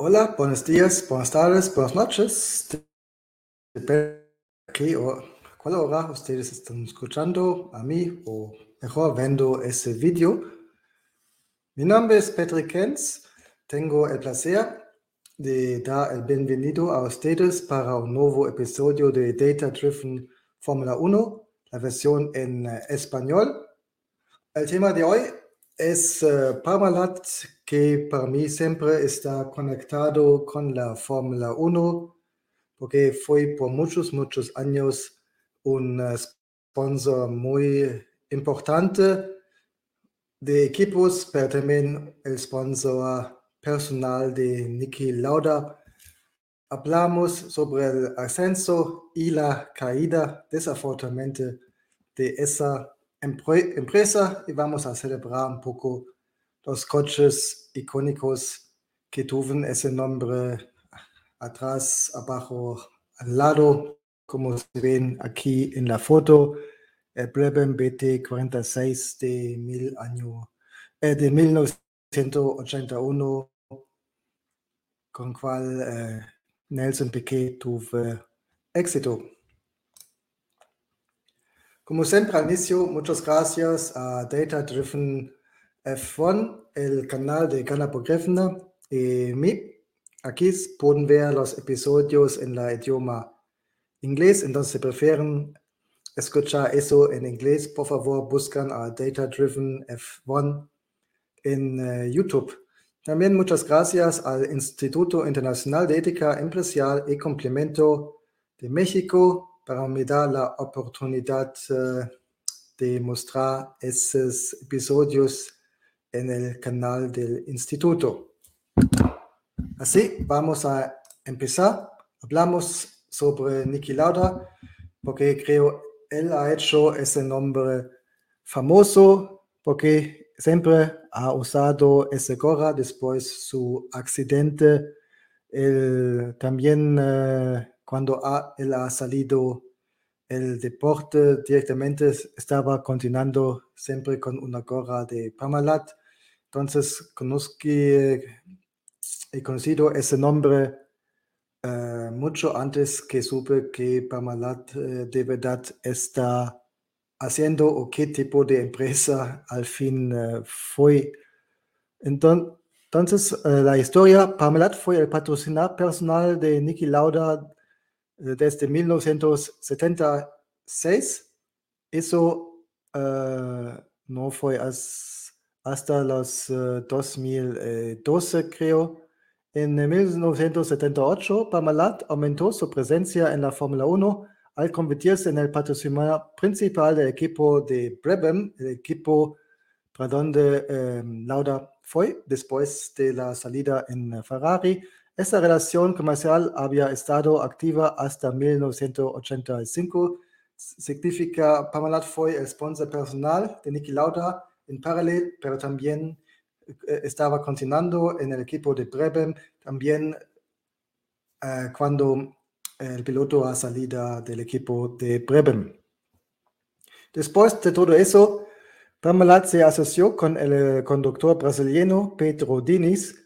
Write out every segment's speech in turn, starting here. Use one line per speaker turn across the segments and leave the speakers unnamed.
Hola, buenos días, buenas tardes, buenas noches. Depende o cuál hora ustedes están escuchando a mí o mejor viendo ese video. Mi nombre es Patrick Kenz. Tengo el placer de dar el bienvenido a ustedes para un nuevo episodio de Data Driven Fórmula 1, la versión en eh, español. El tema de hoy es uh, Parmalat, que para mí siempre está conectado con la Fórmula 1, porque fue por muchos, muchos años un uh, sponsor muy importante de equipos, pero también el sponsor personal de Niki Lauda. Hablamos sobre el ascenso y la caída, desafortunadamente, de esa empresa y vamos a celebrar un poco los coches icónicos que tuvieron ese nombre atrás, abajo, al lado, como se ven aquí en la foto, el Brabham BT46 de, mil año, eh, de 1981, con cual eh, Nelson Piquet tuvo éxito. Como siempre al inicio, muchas gracias a Data Driven F1, el canal de Gana Pogrefna y mí. Aquí pueden ver los episodios en la idioma inglés, entonces si prefieren escuchar eso en inglés, por favor buscan a Data Driven F1 en uh, YouTube. También muchas gracias al Instituto Internacional de Ética Empresarial y Complemento de México para me dar la oportunidad uh, de mostrar esos episodios en el canal del instituto. Así, vamos a empezar. Hablamos sobre Niki Lauda, porque creo él ha hecho ese nombre famoso, porque siempre ha usado ese gorra después su accidente. Él también uh, cuando ha, él ha salido el deporte directamente, estaba continuando siempre con una gorra de Parmalat. Entonces, conozco, he conocido ese nombre uh, mucho antes que supe que Parmalat uh, de verdad está haciendo o qué tipo de empresa al fin uh, fue. Entonces, la historia, Parmalat fue el patrocinador personal de Niki Lauda desde 1976. Eso no fue as, hasta los uh, 2012, creo. En 1978, Parmalat aumentó su presencia en la Fórmula 1 al convertirse en el patrocinador principal del equipo de Brabham, el equipo para donde eh, Lauda fue después de la salida en Ferrari esta relación comercial había estado activa hasta 1985. Significa Parmalat fue el sponsor personal de Niki Lauda en paralelo, pero también eh, estaba continuando en el equipo de Brabham, también uh, cuando el piloto ha salido del equipo de Brabham. Después de todo eso, Parmalat se asoció con el conductor brasileño Pedro Diniz,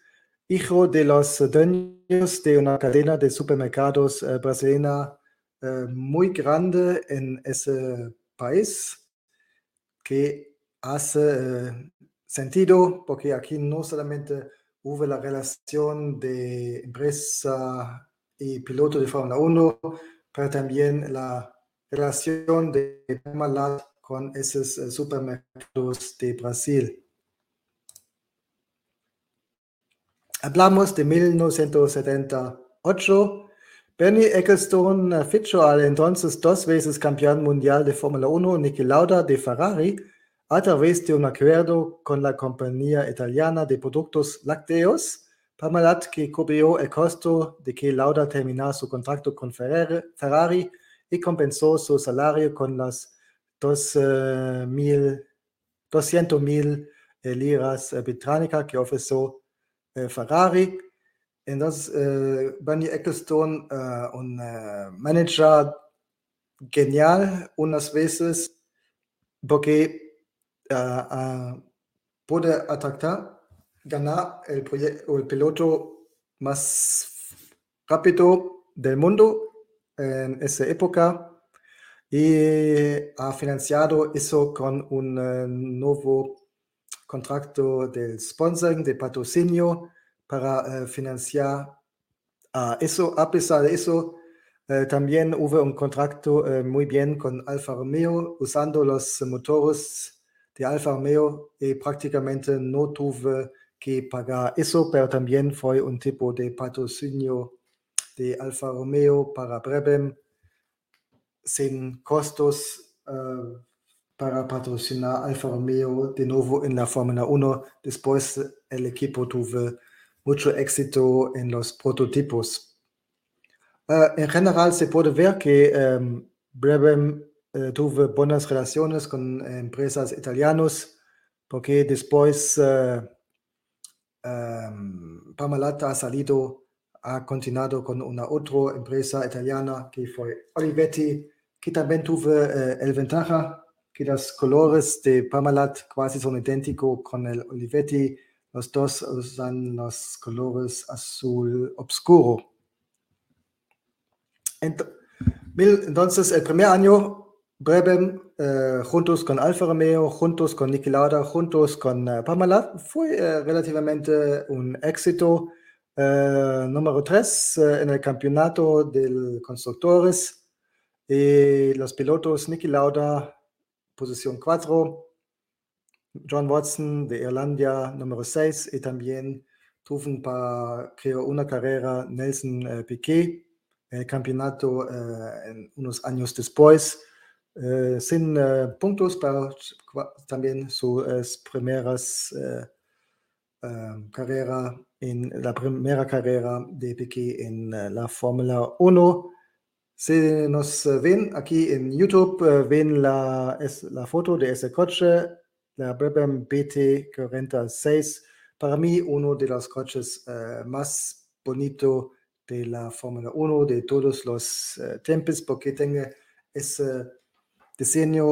hijo de los dueños de una cadena de supermercados eh, brasileña eh, muy grande en ese país, que hace eh, sentido porque aquí no solamente hubo la relación de empresa y piloto de Fórmula 1, pero también la relación de Parmalat con esos supermercados de Brasil. Hablamos de 1978. Bernie Ecclestone fichó al entonces dos veces campeón mundial de Fórmula 1 Niki Lauda de Ferrari a través de un acuerdo con la compañía italiana de productos lácteos, Parmalat que cubrió el costo de que Lauda terminara su contrato con Ferrari y compensó su salario con las 200 mil eh, liras británicas que ofreció eh, Ferrari. Entonces, eh, Bernie Ecclestone, eh, un manager genial unas veces, porque puede atractar, ganar el, proyecto, el piloto más rápido del mundo en esa época y ha financiado eso con un eh, nuevo contrato del sponsoring, de patrocinio para eh, financiar a eso. A pesar de eso, eh, también hubo un contrato muy bien con Alfa Romeo usando los motores de Alfa Romeo y prácticamente no tuve que pagar eso, pero también fue un tipo de patrocinio de Alfa Romeo para Brabham sin costos uh, para patrocinar Alfa Romeo de nuevo en la Fórmula 1. Después el equipo tuvo mucho éxito en los prototipos. Uh, en general se puede ver que um, uh, tuvo buenas relaciones con empresas italianas porque después um, Parmalat ha salido ha continuado con una otra empresa italiana que fue Olivetti, que también tuvo eh, el ventaja que los colores de Parmalat casi son idénticos con el Olivetti. Los dos usan los colores azul oscuro. Entonces, el primer año, Brabham, eh, juntos con Alfa Romeo, juntos con Niki Lauda, juntos con uh, Parmalat, fue uh, relativamente un éxito. Número 3 en el campeonato de constructores. Y los pilotos Nicky Lauda, posición 4, John Watson de Irlanda, número 6, y también tuvo para, creo, una carrera Nelson Piquet, el campeonato en unos años después, uh, sin puntos, pero también sus primeras carreras en la primera carrera de Piquet en la Fórmula 1 si nos ven aquí en YouTube, eh, ven la, foto de ese coche, la Brabham BT46. Para mí, uno de los coches más bonitos de la Fórmula 1 de todos los uh, tiempos, porque tiene ese diseño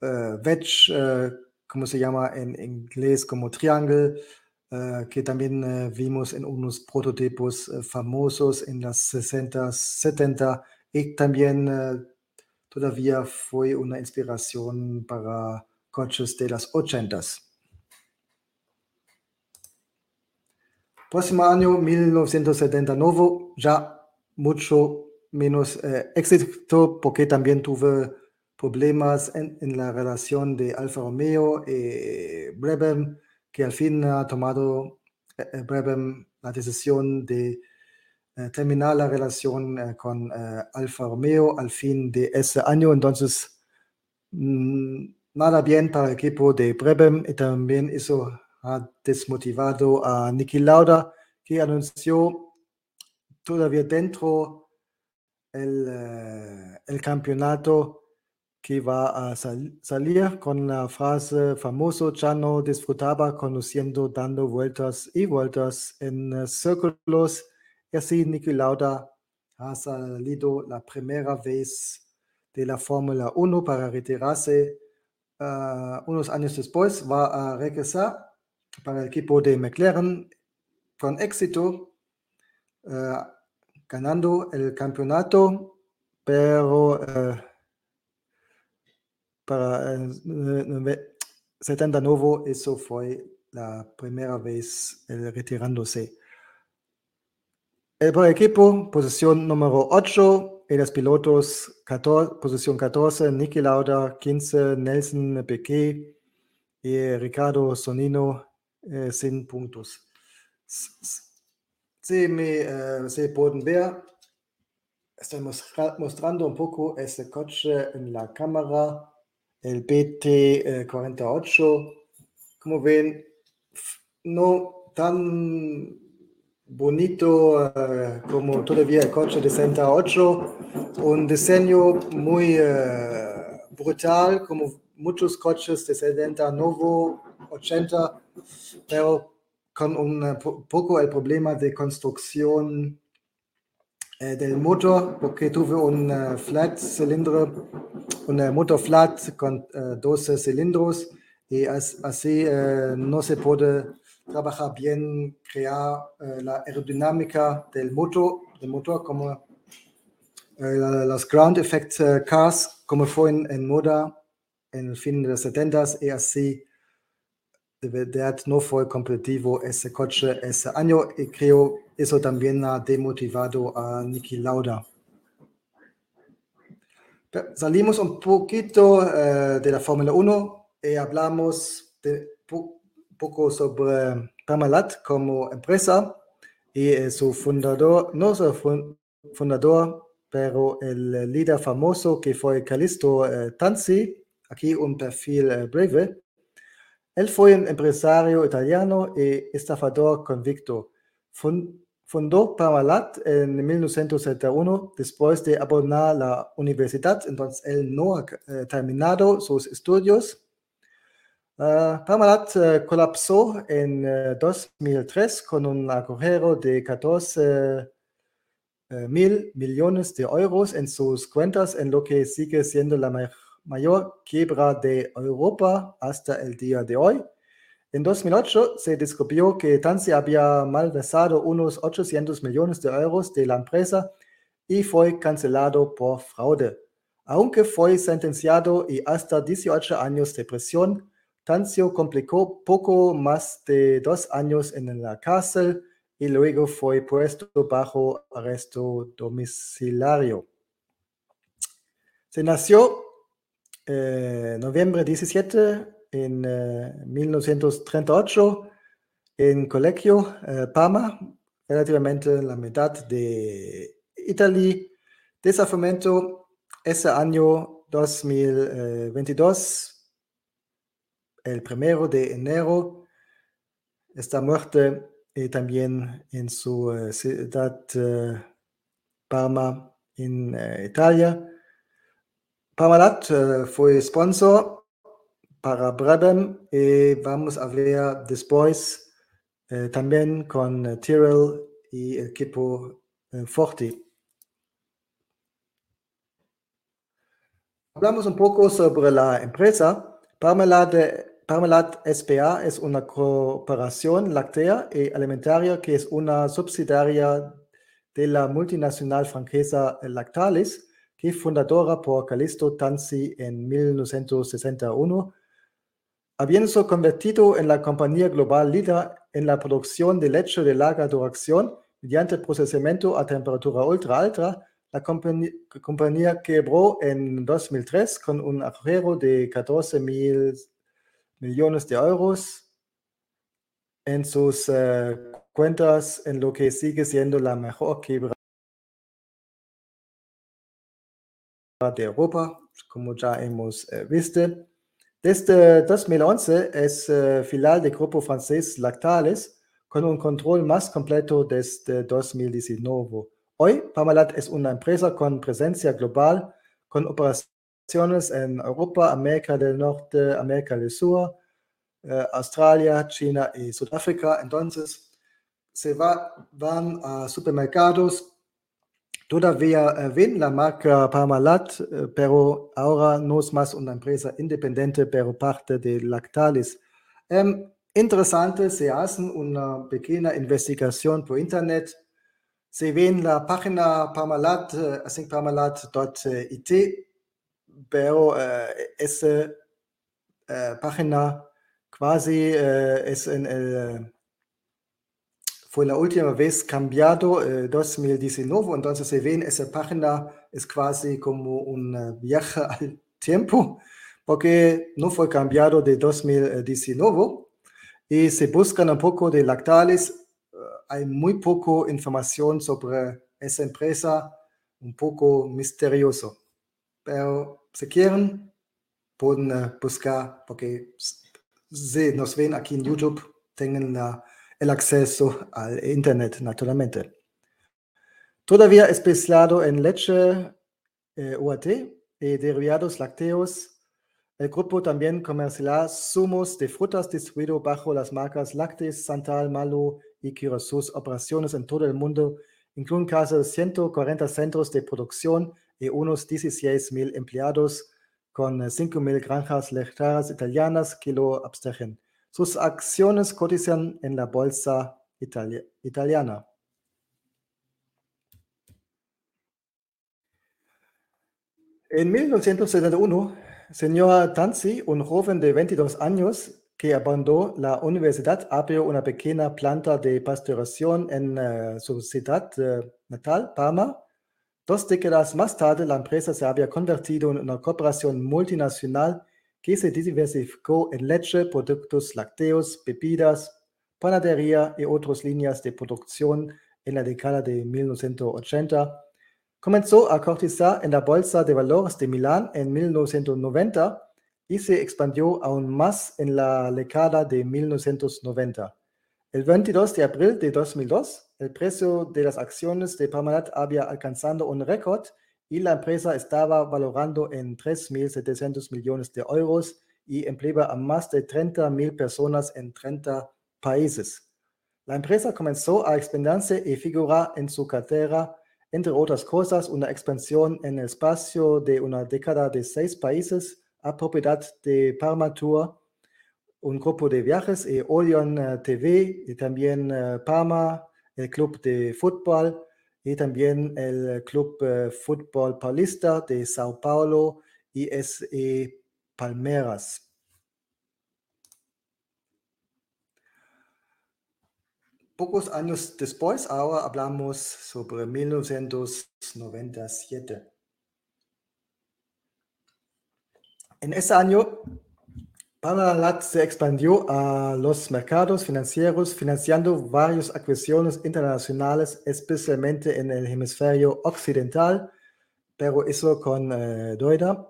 uh, wedge, como se llama en inglés, como triángulo, que también vimos en unos prototipos famosos en los 60, 70 y también todavía fue una inspiración para coches de las 80s. Próximo año, 1979, ya mucho menos eh, éxito porque también tuve problemas en, en, la relación de Alfa Romeo y Brabham, que al fin ha tomado eh, Brabham la decisión de eh, terminar la relación eh, con eh, Alfa Romeo al fin de ese año. Entonces, mm, nada bien para el equipo de Brabham y también eso ha desmotivado a Niki Lauda, que anunció todavía dentro el, el campeonato que va a sal salir con la frase famosa, ya no disfrutaba conociendo, dando vueltas y vueltas en círculos y así Niki Lauda ha salido la primera vez de la Fórmula 1 para retirarse. Uh, unos años después va a regresar para el equipo de McLaren con éxito, uh, ganando el campeonato, pero para 79 eso fue la primera vez el retirándose. El equipo, posición número 8, y los pilotos, 14, posición 14, Niki Lauda, 15, Nelson Piquet y Ricardo Sonino, eh, sin puntos. Si me eh, se pueden ver, estoy mostrando un poco ese coche en la cámara, el BT48. Eh, Como ven, no tan bonito uh, como todavía el coche de 68, un diseño muy uh, brutal como muchos coches de 70, nuevo, 80, pero con un poco el problema de construcción del motor, porque tuve un flat cilindro, un motor flat con 12 cilindros y as, así no se puede trabaja bien crear eh, la aerodinámica del motor, del motor como eh, los ground effect eh, cars, como fue en, en, moda en el fin de los 70s y así de verdad no fue competitivo ese coche ese año y creo eso también ha demotivado a Niki Lauda. Salimos un poquito uh, de la Fórmula 1 y hablamos de po poco sobre Parmalat como empresa y eh, su fundador, no su fundador, pero el líder famoso que fue Calisto uh, Tanzi, aquí un perfil uh, breve. Él fue un empresario italiano y estafador convicto. Fund Fundó Parmalat en 1971 después de abandonar la universidad, entonces él no ha eh, terminado sus estudios. Uh, Parmalat uh, colapsó en uh, eh, 2003 con un agujero de 14 mil millones de euros en sus cuentas, en lo que sigue siendo la ma mayor quiebra de Europa hasta el día de hoy. En 2008 se descubrió que Tansi había malversado unos 800 millones de euros de la empresa y fue cancelado por fraude. Aunque fue sentenciado y hasta 18 años de prisión, Tancio complicó poco más de dos años en la cárcel y luego fue puesto bajo arresto domiciliario. Se nació eh, noviembre 17 en 1938 eh, en Colegio eh, Parma, relativamente la mitad de Italia. Desafamento ese año 2022, el primero de enero, esta muerte y también en su eh, ciudad Parma, en Italia. Parmalat fue sponsor para Brabham y vamos a ver después eh, también con eh, Tyrrell y el equipo eh, Forti. Hablamos un poco sobre la empresa. Parmalat, Parmalat SPA es una cooperación láctea y alimentaria que es una subsidiaria de la multinacional francesa Lactalis, que fundadora por Calisto Tanzi en 1961 Habiendo convertido en la compañía global líder en la producción de leche de larga duración mediante procesamiento a temperatura ultra alta, la compañía, quebró en 2003 con un agujero de 14 mil millones de euros en sus uh, cuentas, en lo que sigue siendo la mejor quiebra de Europa, como ya hemos uh, visto. Desde 2011 es uh, filial del grupo francés Lactalis, con un control más completo desde 2019. Hoy, Parmalat es una empresa con presencia global, con operaciones en Europa, América del Norte, América del Sur, uh, Australia, China y Sudáfrica. Entonces, se va, van a supermercados, Todavía eh, ven la marca Parmalat, eh, pero ahora no es más una empresa independiente, pero parte de Lactalis. Eh, interesante, se hacen una pequeña investigación por internet. Se ven la página Parmalat, eh, parmalat.it, pero eh, esa eh, página casi es en el fue la última vez cambiado eh, 2019, entonces se ven esa página es casi como un viaje al tiempo, porque no fue cambiado de 2019 y se buscan un poco de lactales, uh, hay muy poco información sobre esa empresa, un poco misterioso, pero si quieren pueden uh, buscar, porque si nos ven aquí en YouTube, tienen la el acceso al Internet, naturalmente. Todavía especializado en leche eh, UAT y derivados lácteos, el grupo también comercializa zumos de frutas distribuido bajo las marcas Lácteos, Santal, Malo y Kira. Sus operaciones en todo el mundo incluyen casi 140 centros de producción y unos 16.000 empleados con 5.000 granjas lecheras italianas que lo abstrajen. Sus acciones cotizan en la bolsa italiana. En 1971, señor Tanzi, un joven de 22 años que abandonó la universidad, abrió una pequeña planta de pasteurización en uh, su ciudad uh, natal, Parma. Dos décadas más tarde, la empresa se había convertido en una corporación multinacional que se diversificó en leche, productos lácteos, bebidas, panadería y otras líneas de producción en la década de 1980 Comenzó a cotizar en la Bolsa de Valores de Milán en 1990 y se expandió aún más en la década de 1990. El 22 de abril de 2002, el precio de las acciones de Parmalat había alcanzado un récord y la empresa estaba valorando en 3.700 millones de euros y empleaba a más de 30.000 personas en 30 países. La empresa comenzó a expandirse y figurar en su cartera entre otras cosas, una expansión en el espacio de una década de seis países a propiedad de Parma Tour, un grupo de viajes y Orion eh, TV y también uh, Parma, el club de fútbol y también el club uh, fútbol paulista de Sao Paulo y SE Palmeras. Pocos años después, ahora hablamos sobre 1997. En ese año, Parmalat se expandió a los mercados financieros financiando varias adquisiciones internacionales, especialmente en el hemisferio occidental, pero eso con eh, Doida.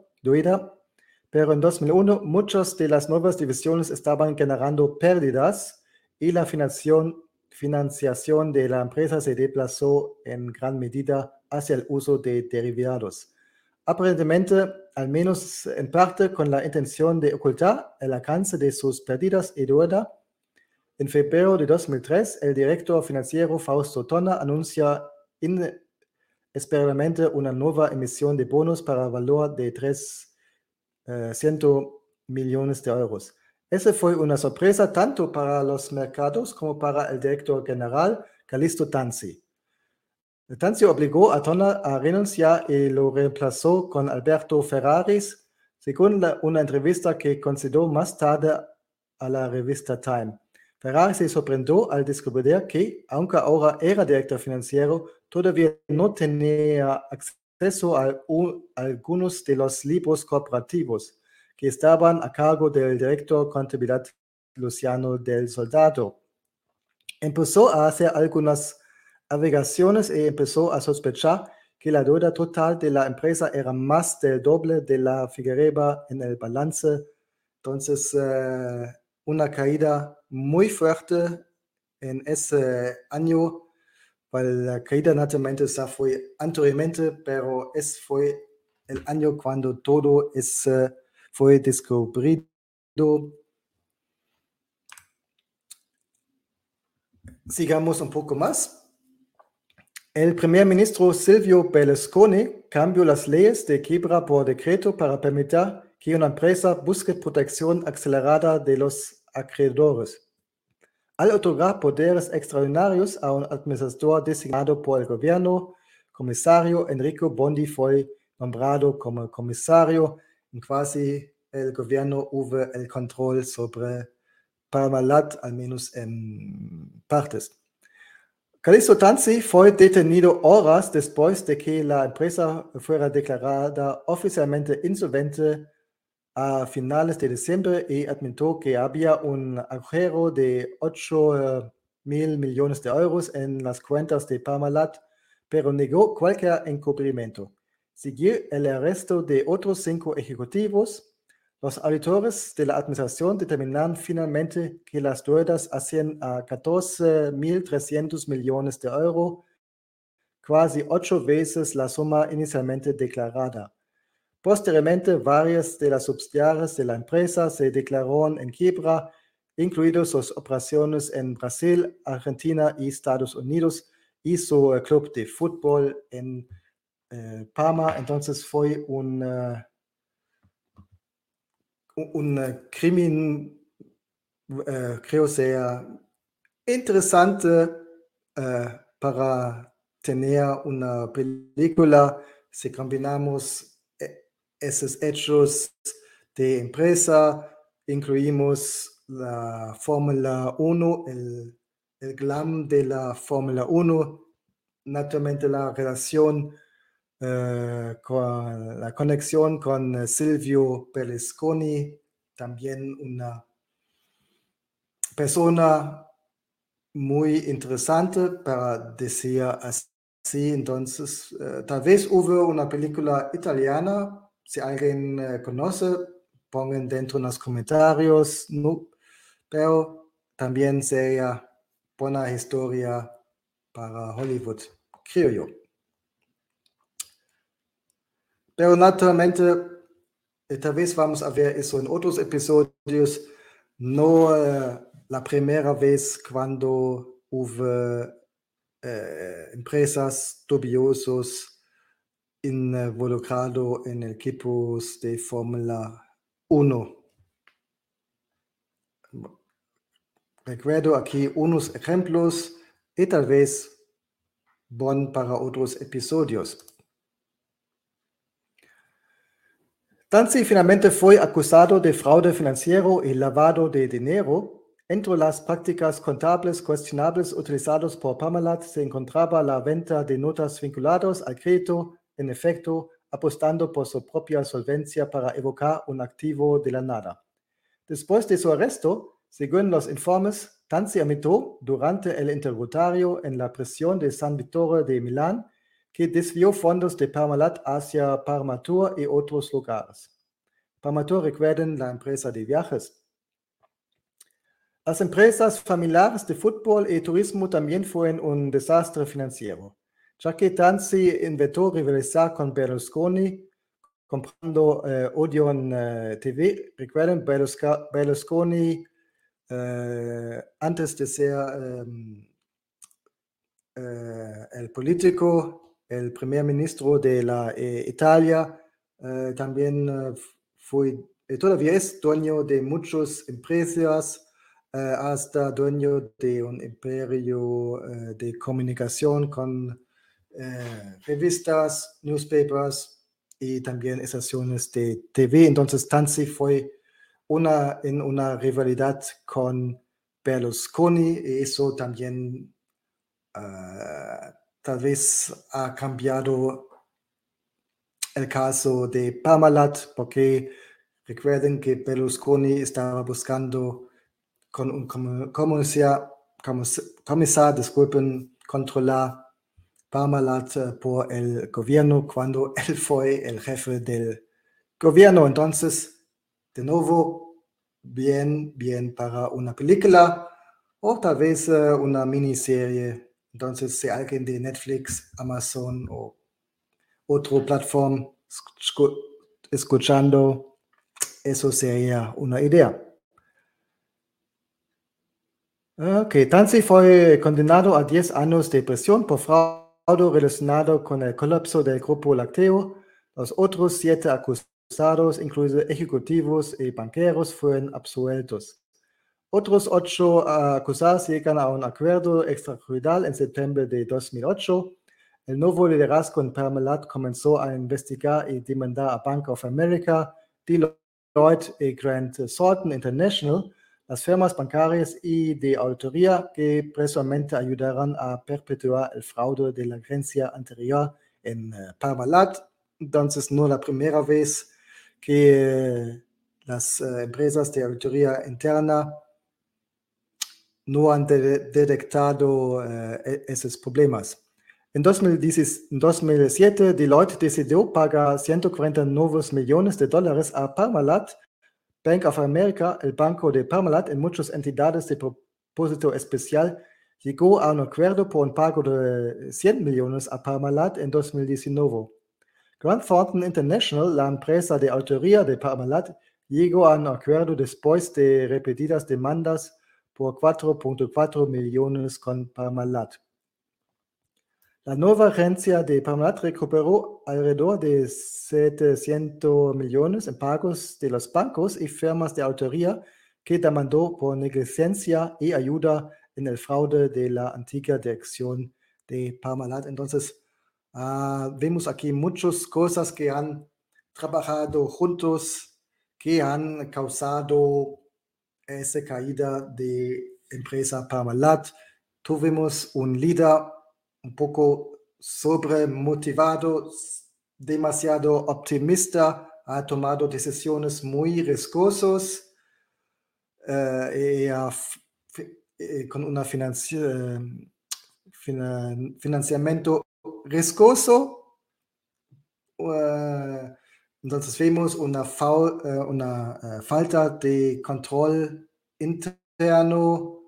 Pero en 2001 muchas de las nuevas divisiones estaban generando pérdidas y la financiación de la empresa se desplazó en gran medida hacia el uso de derivados. Aparentemente, al menos en parte con la intención de ocultar el alcance de sus pérdidas y deuda, en febrero de 2003, el director financiero Fausto Tonna anuncia inesperadamente una nueva emisión de bonos para valor de 300 eh, millones de euros. Esa fue una sorpresa tanto para los mercados como para el director general Calisto Tanzi. Tanzi obligó a Tonna a renunciar y lo reemplazó con Alberto Ferraris, según una entrevista que concedió más tarde a la revista Time. Ferraris se sorprendió al descubrir que, aunque ahora era director financiero, todavía no tenía acceso a algunos de los libros corporativos que estaban a cargo del director contabilidad Luciano del Soldado. Empezó a hacer algunas averiguaciones y empezó a sospechar que la deuda total de la empresa era más del doble de la figureba en el balance. Entonces, eh, una caída muy fuerte en ese año, weil la caída naturalmente ya fue anteriormente, pero es fue el año cuando todo es fue descubierto Sigamos un poco más. El primer ministro Silvio Berlusconi cambió las leyes de quiebra por decreto para permitir que una empresa busque protección acelerada de los acreedores. Al otorgar poderes extraordinarios a un administrador designado por el gobierno, comisario Enrico Bondi fue nombrado como comisario en casi el gobierno hubo el control sobre Parmalat, al menos en partes. Calixto Tanzi fue detenido horas después de que la empresa fuera declarada oficialmente insolvente a finales de diciembre y admitió que había un agujero de 8 mil millones de euros en las cuentas de Parmalat, pero negó cualquier encubrimiento. Siguió el arresto de otros cinco ejecutivos. Los auditores de la administración determinaron finalmente que las deudas hacían a 14.300 millones de euros, casi ocho veces la suma inicialmente declarada. Posteriormente, varias de las subsidiarias de la empresa se declararon en quiebra, incluidas sus operaciones en Brasil, Argentina y Estados Unidos, y su club de fútbol en eh, Parma, entonces fue un, uh, un crimen eh, creo sea interesante eh, para tener una película. Si combinamos eh, esos hechos de empresa, incluimos la Fórmula 1, el, el glam de la Fórmula 1, naturalmente la relación eh, con la conexión con Silvio Berlusconi, también una persona muy interesante para decir así. Entonces, eh, tal vez hubo una película italiana, si alguien eh, conoce, pongan dentro en los comentarios, pero también sería buena historia para Hollywood, creo yo. Pero naturalmente, eh, tal vez vamos a ver eso en otros episodios, no la primera vez cuando hubo eh, empresas dubiosas involucrado en equipos de Fórmula 1. Recuerdo aquí unos ejemplos y tal vez bon para otros episodios. Tansi finalmente fue acusado de fraude financiero y lavado de dinero. Entre las prácticas contables cuestionables utilizadas por Parmalat se encontraba la venta de notas vinculadas al crédito en efecto, apostando por su propia solvencia para evocar un activo de la nada. Después de su arresto, según los informes, Tanzi admitió durante el interrogatorio en la prisión de San Vittore de Milán que desvió fondos de Parmalat hacia Parmatur y otros lugares. Parmatur recuerden la empresa de viajes. Las empresas familiares de fútbol y turismo también fueron un desastre financiero, ya que Tanzi inventó rivalizar con Berlusconi comprando eh, Odeon eh, TV. Recuerden, Berlusconi eh, antes de ser em, eh, el político el primer ministro de la eh, Italia, eh, también eh, fue, todavía es dueño de muchas empresas, hasta dueño de un imperio de comunicación con revistas, newspapers y también estaciones de TV. Entonces, Tanzi fue una, en una rivalidad con Berlusconi y eso también tal vez ha cambiado el caso de Parmalat, porque recuerden que Berlusconi estaba buscando con un comisar, comisar disculpen, controlar Parmalat eh, por el gobierno cuando él fue el jefe del gobierno. Entonces, de nuevo, bien, bien para una película o tal vez eh, una miniserie entonces, si alguien de Netflix, Amazon o otra plataforma escuchando, eso sería una idea. Ok, Tansi fue condenado a 10 años de prisión por fraude relacionado con el colapso del grupo lácteo. Los otros siete acusados, incluidos ejecutivos y banqueros, fueron absueltos. Otros ocho acusados llegan a un acuerdo extrajudicial en septiembre de 2008. El nuevo liderazgo en Parmalat comenzó a investigar y demandar a Bank of America, Deloitte y Grant Thornton International, las firmas bancarias y de auditoría que presuntamente ayudaron a perpetuar el fraude de la agencia anterior en eh, Parmalat. Entonces, no la primera vez que las eh, empresas de auditoría interna no han detectado eh, e-, esos problemas. En 2007, Deloitte decidió pagar 140 nuevos millones de dólares a Parmalat, Bank of America, el banco de Parmalat y muchas entidades de propósito especial llegó a un acuerdo por un pago de 100 millones a Parmalat en 2019. Grant Thornton International, la empresa de autoría de Parmalat, llegó a un acuerdo después de repetidas demandas por 4.4 millones con Parmalat. La nueva agencia de Parmalat recuperó alrededor de 700 millones en pagos de los bancos y firmas de autoría que demandó por negligencia y ayuda en el fraude de la antigua dirección de Parmalat. Entonces, uh, vemos aquí muchas cosas que han trabajado juntos, que han causado esa caída de empresa Parmalat. Tuvimos un líder un poco sobremotivado, demasiado optimista, ha tomado decisiones muy riesgosas eh, y con un financiamiento riesgoso. Uh, entonces vemos una, uh, una uh, falta de control interno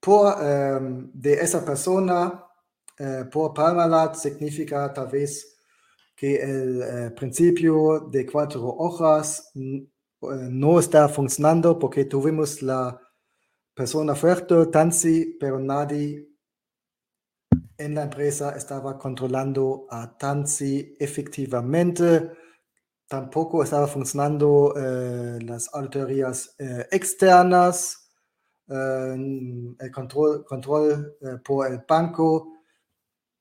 por, um, de esa persona por Parmalat significa tal vez que el principio de cuatro hojas no está funcionando porque tuvimos la persona fuerte, Tansi, pero nadie en la empresa estaba controlando a Tansi efectivamente. Tampoco estaba funcionando eh, las auditorías eh, externas, eh, el control, control por el banco,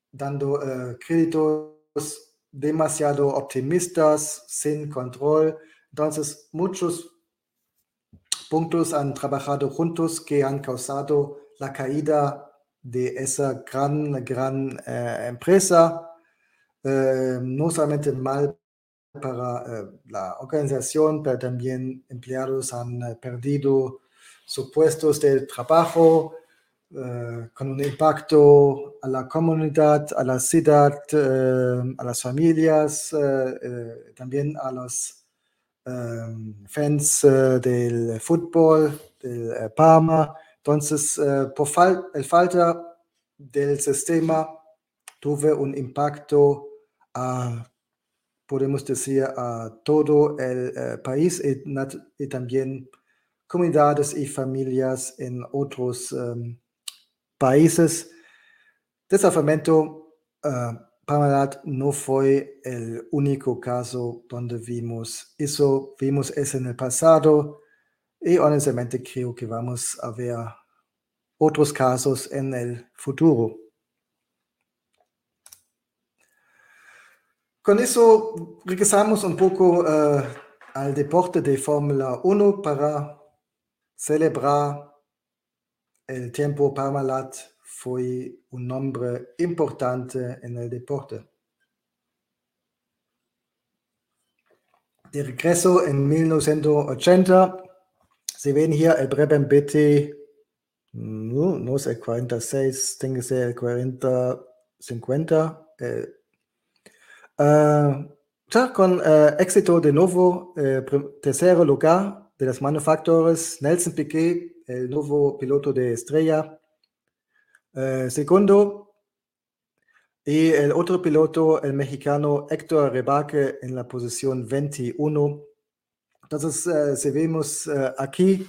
dando créditos demasiado optimistas, sin control. Entonces, muchos puntos han trabajado juntos que han causado la caída de esa gran, gran empresa, no solamente mal para eh, la organización, pero también empleados han perdido sus puestos de trabajo con un impacto a la comunidad, a la ciudad, a las familias, también a los fans del fútbol, del Parma. Entonces, eh, por el falta del sistema, tuve un impacto a, podemos decir, a todo el eh, país y, también comunidades y familias en otros um, países. Uh, eh, Parmalat no fue el único caso donde vimos eso, vimos eso en el pasado y honestamente creo que vamos a ver otros casos en el futuro. Con eso regresamos un poco uh, al deporte de Fórmula 1 para celebrar el tiempo Parmalat fue un nombre importante en el deporte. De regreso en 1980 Sie ven hier el Breben BT, no, no sé, 46, tiene que ser 40, 50. Eh, uh, ya con uh, éxito de nuevo, eh, tercer lugar de las manufacturas, Nelson Piquet, el nuevo piloto de estrella. Uh, segundo, y el otro piloto, el mexicano Héctor Rebaque, en la posición 21. Entonces, si vemos aquí,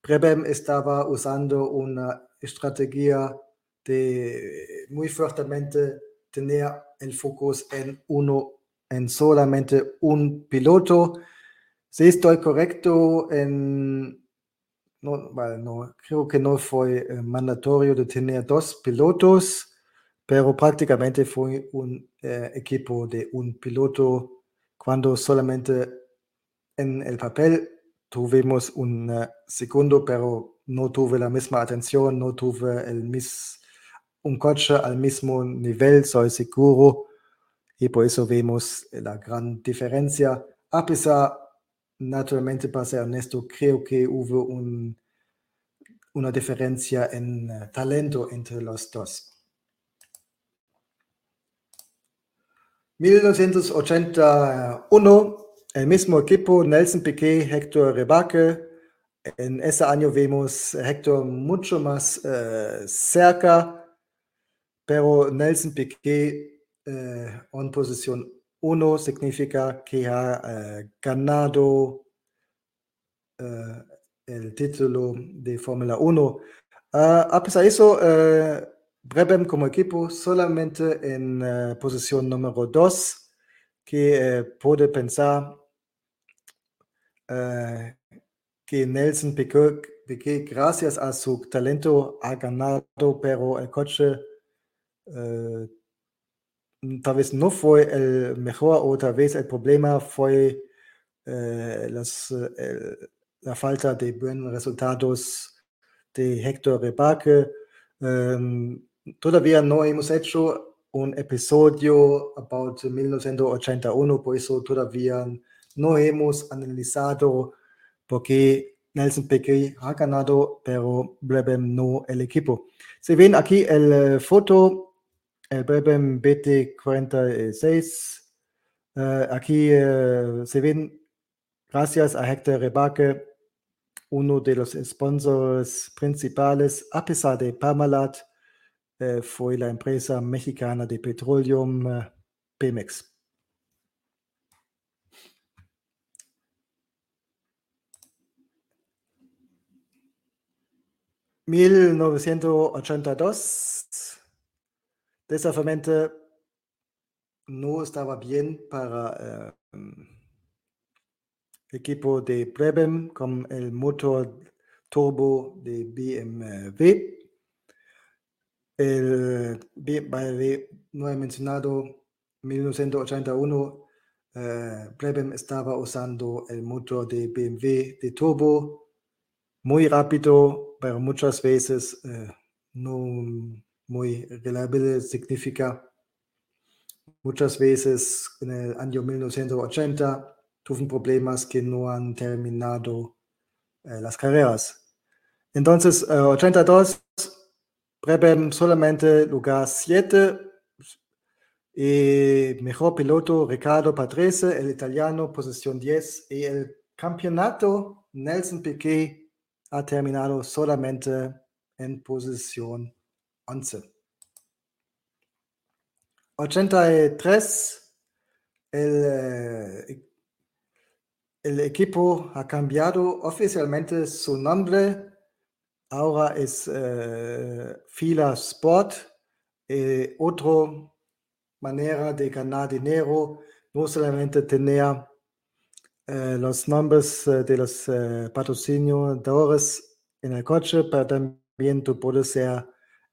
Prebem estaba usando una estrategia de muy fuertemente tener el foco en uno, en solamente un piloto. Si estoy correcto, en, no, bueno, no, creo que no fue eh, mandatorio de tener dos pilotos, pero prácticamente fue un eh, equipo de un piloto cuando solamente en el papel tuvimos un segundo, pero no tuve la misma atención, no tuve el mis, un coche al mismo nivel, soy seguro, y por eso vemos la gran diferencia. A pesar, naturalmente, para ser honesto, creo que hubo un, una diferencia en uh, talento entre los dos. 1981 el mismo equipo, Nelson Piquet, Héctor Rebaque. En ese año vemos a Héctor mucho más uh, cerca, pero Nelson Piquet uh, en posición 1 significa que ha uh, ganado el título de Fórmula 1. a pesar de eso, Brabham como equipo solamente en posición número 2, que puede pensar que Nelson Piquet, gracias a su talento, ha ganado, pero el coche eh, tal vez no fue el mejor o tal vez el problema fue eh, la falta de buenos resultados de Héctor Rebaque. Em, todavía no hemos hecho un episodio about 1981, por eso todavía no hemos analizado por qué Nelson Piquet ha ganado, pero no el equipo. Se ven aquí el foto, el Brabham BT46. Eh, aquí eh, se ven, gracias a Hector Rebaque, uno de los sponsors principales, a pesar de Parmalat, eh, fue la empresa mexicana de petroleum Pemex. 1982. Desafortunadamente no estaba bien para el eh, equipo de Brabham con el motor turbo de BMW. El BMW, no he mencionado, 1981, eh, estaba usando el motor de BMW de turbo muy rápido pero muchas veces eh, no muy reliable significa muchas veces en el año 1980 tuvieron problemas que no han terminado eh, las carreras. Entonces, 82, eh, Brabham solamente lugar 7 y mejor piloto Ricardo Patrese, el italiano, posición 10 y el campeonato Nelson Piquet ha terminado solamente en posición 11. 83, el, eh, el equipo ha cambiado oficialmente su nombre. Ahora es eh, Fila Sport. Eh, otra manera de ganar dinero, no solamente tener eh, los nombres eh, de los patrocinadores en el coche, pero también tú puedes ser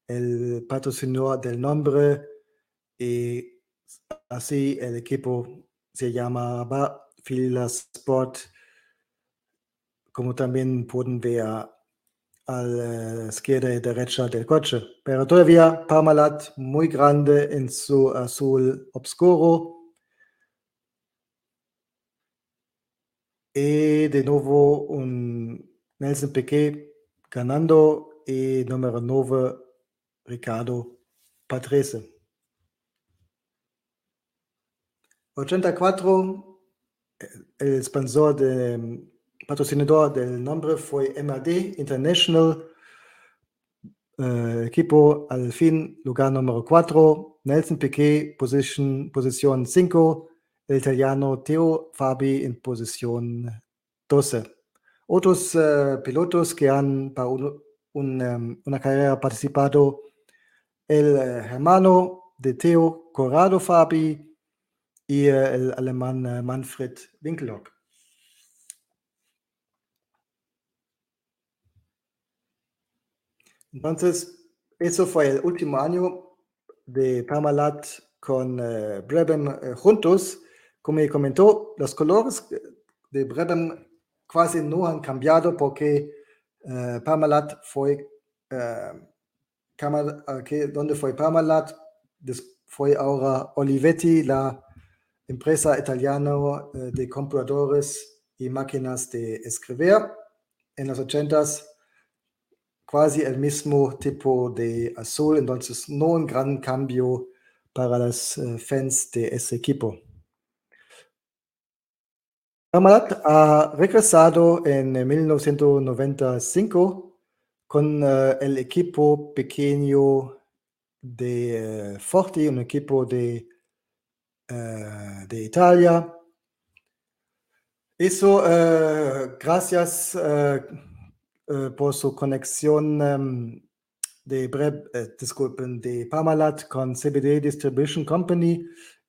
el patrocinador del nombre y así el equipo se llamaba Fila Sport, como también pueden ver a la izquierda y derecha del coche. Pero todavía Parmalat muy grande en su azul oscuro Y de nuevo un Nelson Piquet ganando y número 9 Ricardo Patrese. 84, el sponsor de, patrocinador del nombre fue MAD International. Eh, equipo al fin, lugar número 4. Nelson Piquet, posición 5 el italiano Teo Fabi en posición 12. Otros uh, pilotos que han para un, un, um, una carrera participado, el uh, hermano de Teo Corrado Fabi y uh, el alemán Manfred Winkelhock. Entonces, eso fue el último año de Parmalat con Brabham juntos como comentó, los colores de Brabham casi no han cambiado porque uh, Parmalat fue, que, donde fue Parmalat, fue ahora Olivetti, la empresa italiana uh, de compradores y máquinas de escribir. En los 80s, casi el mismo tipo de azul, entonces no un gran cambio para los fans de ese equipo. Parmalat ha regresado en 1995 con uh, el equipo pequeño de uh, Forti, un equipo de, uh, de Italia. Eso gracias por su conexión um, de, disculpen, de Parmalat con CBD Distribution Company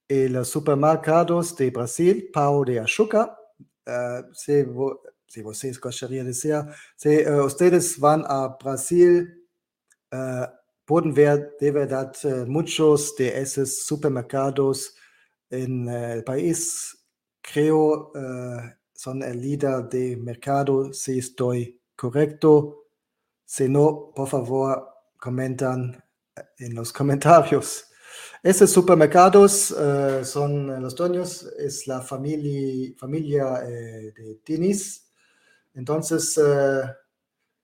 y los supermercados de Brasil, Pau de Achuca. Se si de ser. Se uh, ustedes van a Brasil, uh, pueden ver de verdad uh, muchos de esos supermercados en el país. Creo son el líder de mercado, si estoy correcto. Si no, por favor, comentan en los comentarios. Estos supermercados son los dueños, es la familia, familia eh, de Denis. Entonces, uh,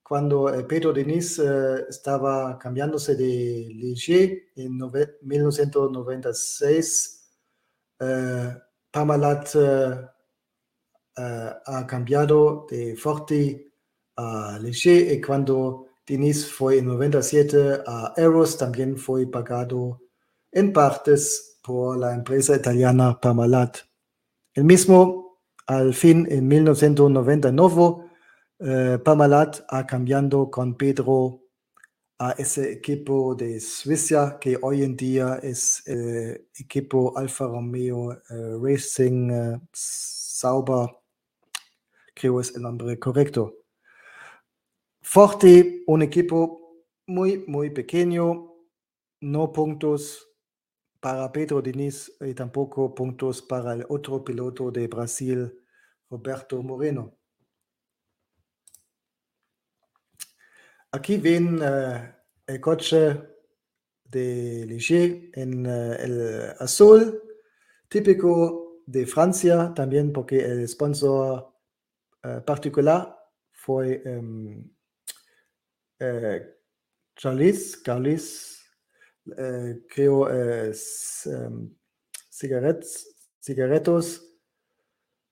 cuando Pedro Denis uh, estaba cambiándose de Ligier en 1996, Parmalat ha cambiado de Forti a Ligier y cuando Denis fue en 97 a Eros, también fue pagado en partes por la empresa italiana Parmalat. El mismo, al fin, en 1999, eh, Parmalat ha cambiado con Pedro a ese equipo de Suiza que hoy en día es el equipo Alfa Romeo eh, Racing eh, Sauber, creo es el nombre correcto. Forte, un equipo muy, muy pequeño, no puntos para Pedro Diniz y tampoco puntos para el otro piloto de Brasil, Roberto Moreno. Aquí ven el coche de Ligier en uh, el azul, típico de Francia, también porque el sponsor uh, particular fue um, Charles, Carlis eh, creo, es, um, cigarretos,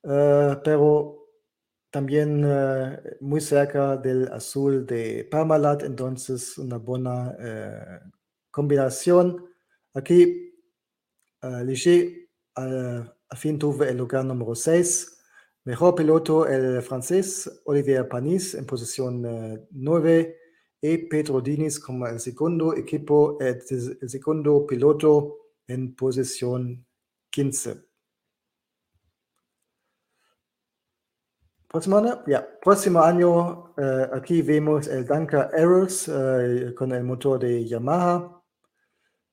uh, pero también uh, muy cerca del azul de Parmalat, entonces una buena uh, combinación. Aquí, uh, Ligier al fin tuve el lugar número 6. Mejor piloto el francés Olivier Panis en posición 9 y Pedro Diniz como el segundo equipo, el segundo piloto en posición 15. Próximo año, uh, aquí vemos el Danka Arrows uh, con el motor de Yamaha,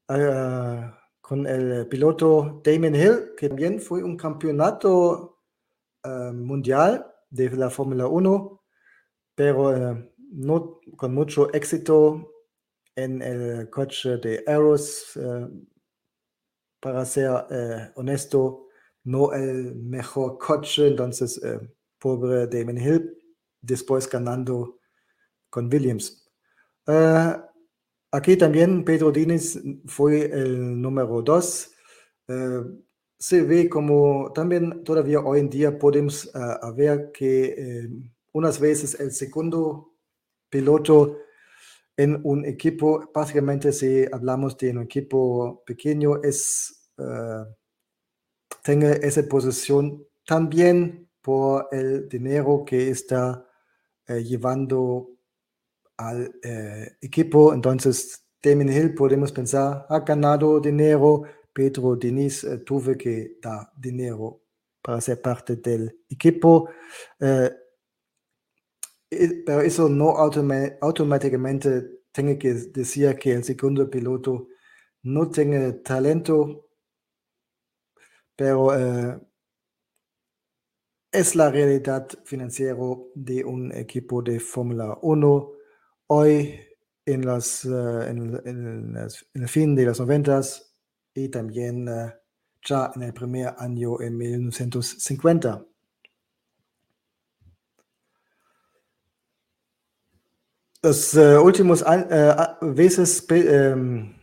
uh, con el piloto Damon Hill, que también fue un campeonato mundial de la Fórmula 1, pero no, con mucho éxito en el coche de Aeros. Eh, para ser eh, honesto, no el mejor coche, entonces eh, pobre Damon Hill, después ganando con Williams. aquí también Pedro Diniz fue el número 2. se ve como también todavía hoy en día podemos ver que unas veces el segundo piloto en un equipo, básicamente si hablamos de un equipo pequeño, es, tenga esa posición también por el dinero que está uh, llevando al uh, equipo. Entonces, Damien Hill podemos pensar, ha ganado dinero, Pedro Denis tuve que dar dinero para ser parte del equipo. Eh, pero eso no automáticamente tiene que decir que el segundo piloto no tiene talento, pero eh, es la realidad financiera de un equipo de Fórmula 1 hoy en, las, en, el fin de los noventas y también uh, ya en el primer año en 1950. Los uh, últimos veces um,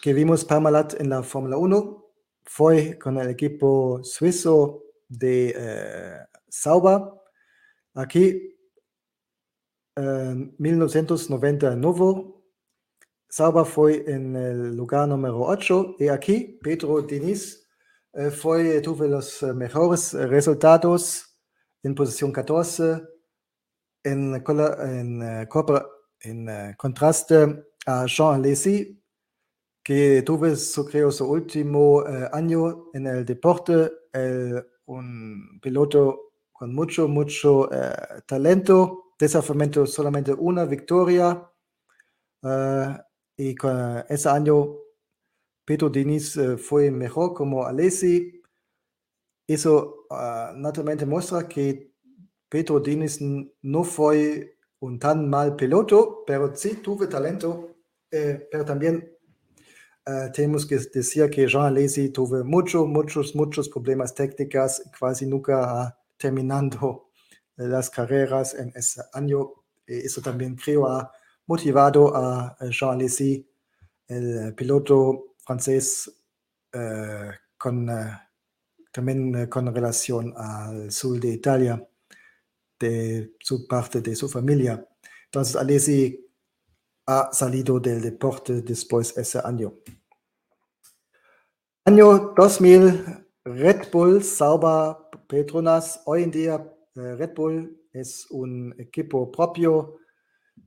que vimos Parmalat en la Fórmula 1 fue con el equipo suizo de uh, Sauber. Aquí, en 1999, Sauber fue en el lugar número 8 y aquí Pedro Diniz fue, tuvo los mejores resultados en posición 14 en, en, eh, en uh, contraste a Jean Alesi, que tuvo su, creo, su último año en el deporte, el, un piloto con mucho, mucho eh, talento. Desafortunadamente solamente una victoria. Uh, y ese año Pedro Diniz uh, fue mejor como Alessi. Eso naturalmente muestra que Pedro Diniz no fue un tan mal piloto, pero sí tuvo talento, eh, pero también tenemos que decir que Jean Alesi tuvo muchos, muchos, muchos problemas técnicos, casi nunca terminando las carreras en ese año. Eso también creo ha motivado a Jean Alesi, el piloto francés, eh, con, eh, también eh, con relación al sur de Italia, de su parte de su familia. Entonces, Alesi ha salido del deporte después de ese año. Año 2000, Red Bull Sauber Petronas. Hoy en día Red Bull es un equipo propio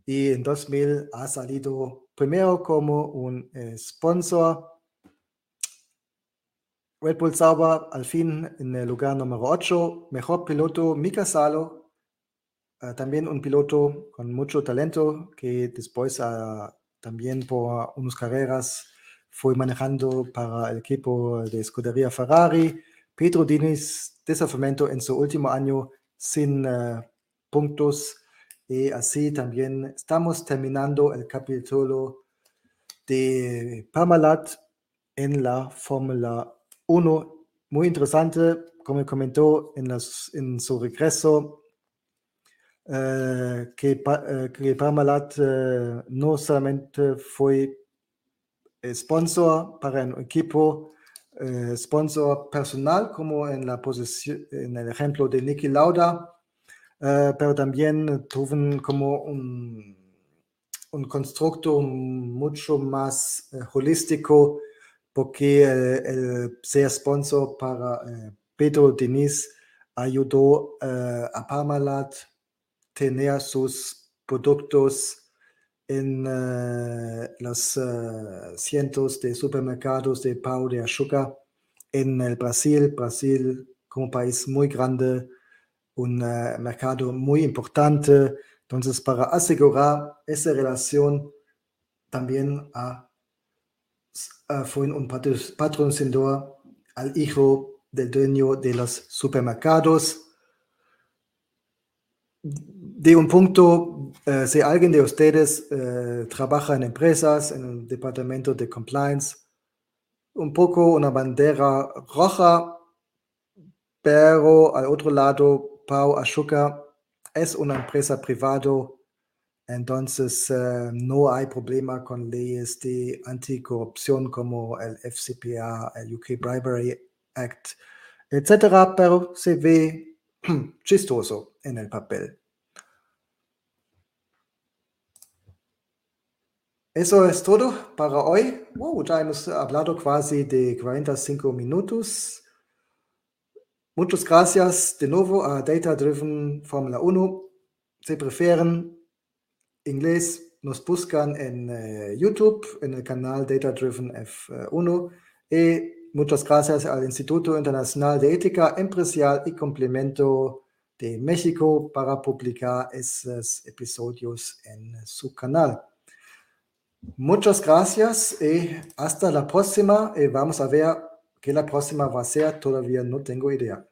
y en 2000 ha salido primero como un eh, sponsor. Red Bull Sauber al fin en el lugar número 8, mejor piloto Mika Salo, uh, también un piloto con mucho talento que después uh, también por unas carreras fue manejando para el equipo de escudería Ferrari. Pedro Diniz, desafiamiento en su último año sin uh, puntos y así también estamos terminando el capítulo de Parmalat en la Fórmula 1. Muy interesante, como comentó en, las, en su regreso, que, eh, que, Parmalat eh, no solamente fue sponsor para un equipo, sponsor personal, como en, la posición, en el ejemplo de Niki Lauda, eh, pero también tuvieron como un, un constructo mucho más eh, holístico porque el ser sponsor para eh, Pedro Diniz ayudó a Parmalat tener sus productos en los cientos de supermercados de Pau de Azúcar en el Brasil. Brasil como país muy grande un uh, mercado muy importante. Entonces, para asegurar esa relación, también fue un patrocinador al hijo del dueño de los supermercados. De un punto, si alguien de ustedes trabaja en empresas, en el departamento de compliance, un poco una bandera roja, pero al otro lado Pau Ashoka es una empresa privada, entonces uh, no hay problema con leyes de anticorrupción como el FCPA, el UK Bribery Act, etc., pero se ve chistoso en el papel. Eso es todo para hoy. Wow, ya hemos hablado casi de 45 minutos. Muchas gracias de nuevo a Data Driven Fórmula 1. Si prefieren inglés, nos buscan en uh, YouTube, en el canal Data Driven F1. Y muchas gracias al Instituto Internacional de Ética Empresarial y Complemento de México para publicar esos episodios en su canal. Muchas gracias y hasta la próxima. Y vamos a ver que la próxima va a ser, todavía no tengo idea.